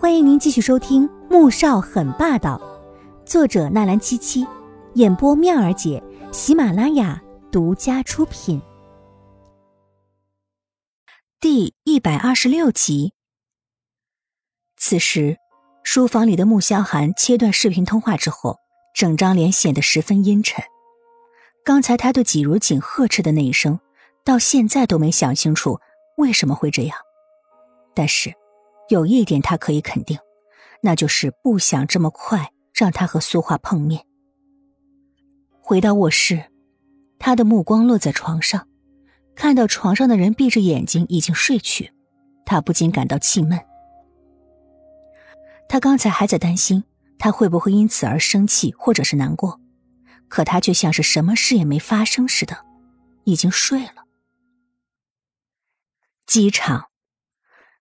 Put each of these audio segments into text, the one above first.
欢迎您继续收听《穆少很霸道》，作者纳兰七七，演播妙儿姐，喜马拉雅独家出品。第一百二十六集。此时，书房里的穆萧寒切断视频通话之后，整张脸显得十分阴沉。刚才他对季如锦呵斥的那一声，到现在都没想清楚为什么会这样。但是。有一点他可以肯定，那就是不想这么快让他和苏画碰面。回到卧室，他的目光落在床上，看到床上的人闭着眼睛已经睡去，他不禁感到气闷。他刚才还在担心他会不会因此而生气或者是难过，可他却像是什么事也没发生似的，已经睡了。机场。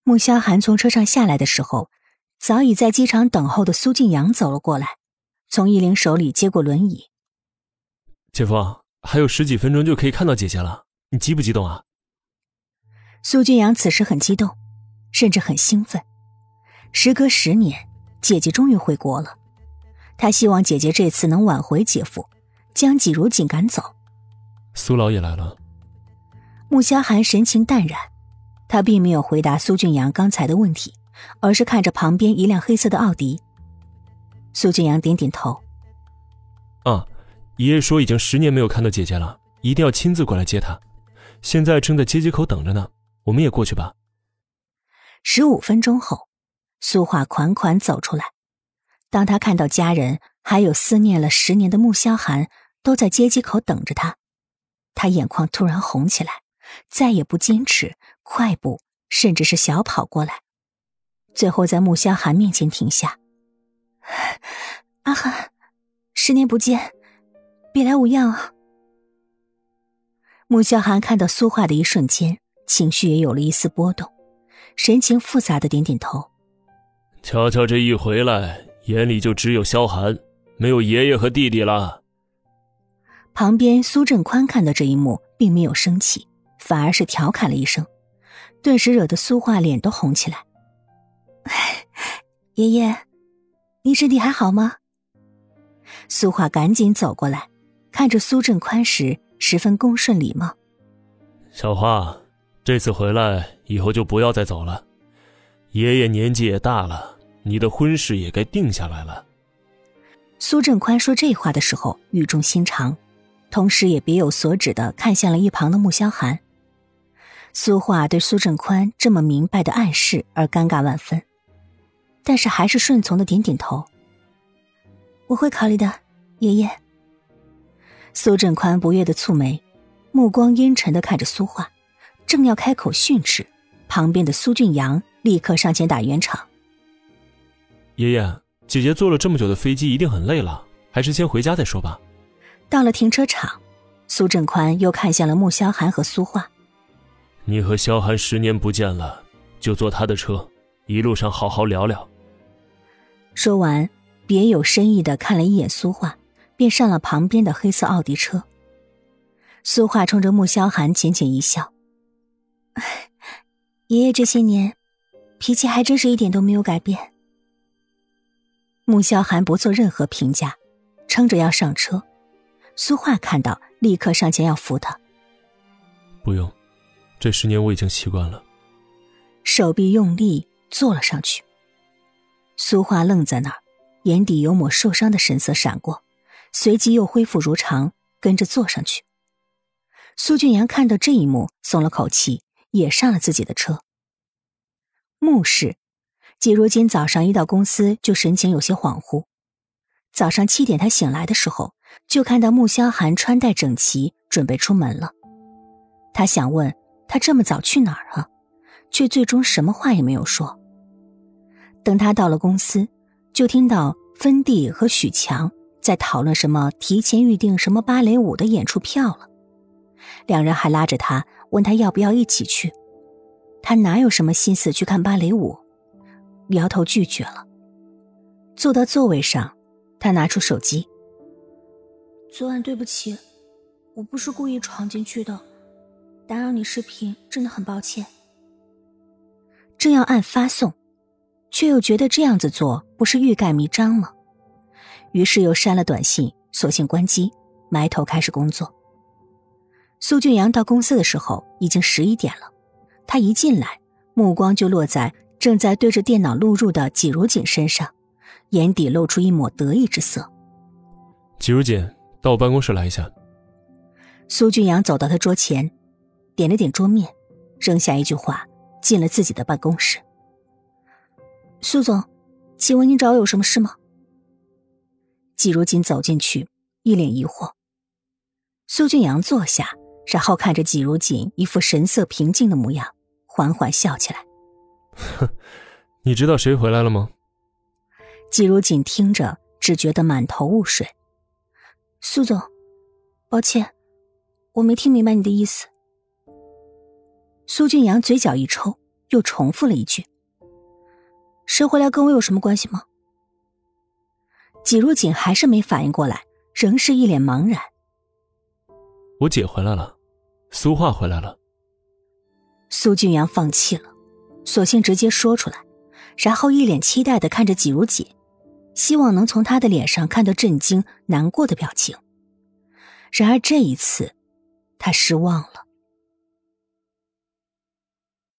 穆萧寒从车上下来的时候，早已在机场等候的苏静阳走了过来，从依玲手里接过轮椅。姐夫，还有十几分钟就可以看到姐姐了，你激不激动啊？苏俊阳此时很激动，甚至很兴奋。时隔十年，姐姐终于回国了，他希望姐姐这次能挽回姐夫，将季如锦赶走。苏老也来了。穆萧寒神情淡然。他并没有回答苏俊阳刚才的问题，而是看着旁边一辆黑色的奥迪。苏俊阳点点头：“啊，爷爷说已经十年没有看到姐姐了，一定要亲自过来接她。现在正在街机口等着呢，我们也过去吧。”十五分钟后，苏画款款走出来。当他看到家人还有思念了十年的穆萧寒都在街机口等着他，他眼眶突然红起来，再也不坚持。快步，甚至是小跑过来，最后在穆萧寒面前停下。阿寒，十年不见，别来无恙啊！穆萧寒看到苏画的一瞬间，情绪也有了一丝波动，神情复杂的点点头。乔乔这一回来，眼里就只有萧寒，没有爷爷和弟弟了。旁边苏振宽看到这一幕，并没有生气，反而是调侃了一声。顿时惹得苏画脸都红起来。爷爷，你身体还好吗？苏画赶紧走过来，看着苏振宽时十分恭顺礼貌。小花，这次回来以后就不要再走了。爷爷年纪也大了，你的婚事也该定下来了。苏振宽说这话的时候语重心长，同时也别有所指的看向了一旁的穆萧寒。苏画对苏振宽这么明白的暗示而尴尬万分，但是还是顺从的点点头。我会考虑的，爷爷。苏振宽不悦的蹙眉，目光阴沉的看着苏画，正要开口训斥，旁边的苏俊阳立刻上前打圆场。爷爷，姐姐坐了这么久的飞机，一定很累了，还是先回家再说吧。到了停车场，苏振宽又看向了穆萧寒和苏画。你和萧寒十年不见了，就坐他的车，一路上好好聊聊。说完，别有深意的看了一眼苏画，便上了旁边的黑色奥迪车。苏画冲着穆萧寒浅浅一笑：“爷爷这些年，脾气还真是一点都没有改变。”穆萧寒不做任何评价，撑着要上车。苏画看到，立刻上前要扶他：“不用。”这十年我已经习惯了，手臂用力坐了上去。苏画愣在那儿，眼底有抹受伤的神色闪过，随即又恢复如常，跟着坐上去。苏俊阳看到这一幕，松了口气，也上了自己的车。穆氏，季如今早上一到公司就神情有些恍惚。早上七点他醒来的时候，就看到穆萧寒穿戴整齐，准备出门了。他想问。他这么早去哪儿啊？却最终什么话也没有说。等他到了公司，就听到芬蒂和许强在讨论什么提前预定什么芭蕾舞的演出票了。两人还拉着他问他要不要一起去。他哪有什么心思去看芭蕾舞，摇头拒绝了。坐到座位上，他拿出手机：“昨晚对不起，我不是故意闯进去的。”打扰你视频，真的很抱歉。正要按发送，却又觉得这样子做不是欲盖弥彰吗？于是又删了短信，索性关机，埋头开始工作。苏俊阳到公司的时候已经十一点了，他一进来，目光就落在正在对着电脑录入的季如锦身上，眼底露出一抹得意之色。季如锦，到我办公室来一下。苏俊阳走到他桌前，点了点桌面，扔下一句话，进了自己的办公室。苏总，请问您找我有什么事吗？季如锦走进去，一脸疑惑。苏俊阳坐下，然后看着季如锦一副神色平静的模样，缓缓笑起来。哼，你知道谁回来了吗？季如锦听着，只觉得满头雾水。苏总，抱歉，我没听明白你的意思。苏俊阳嘴角一抽，又重复了一句。谁回来跟我有什么关系吗？季如锦还是没反应过来，仍是一脸茫然。我姐回来了，苏画回来了。苏俊阳放弃了，索性直接说出来，然后一脸期待的看着季如锦，希望能从他的脸上看到震惊、难过的表情。然而这一次，他失望了。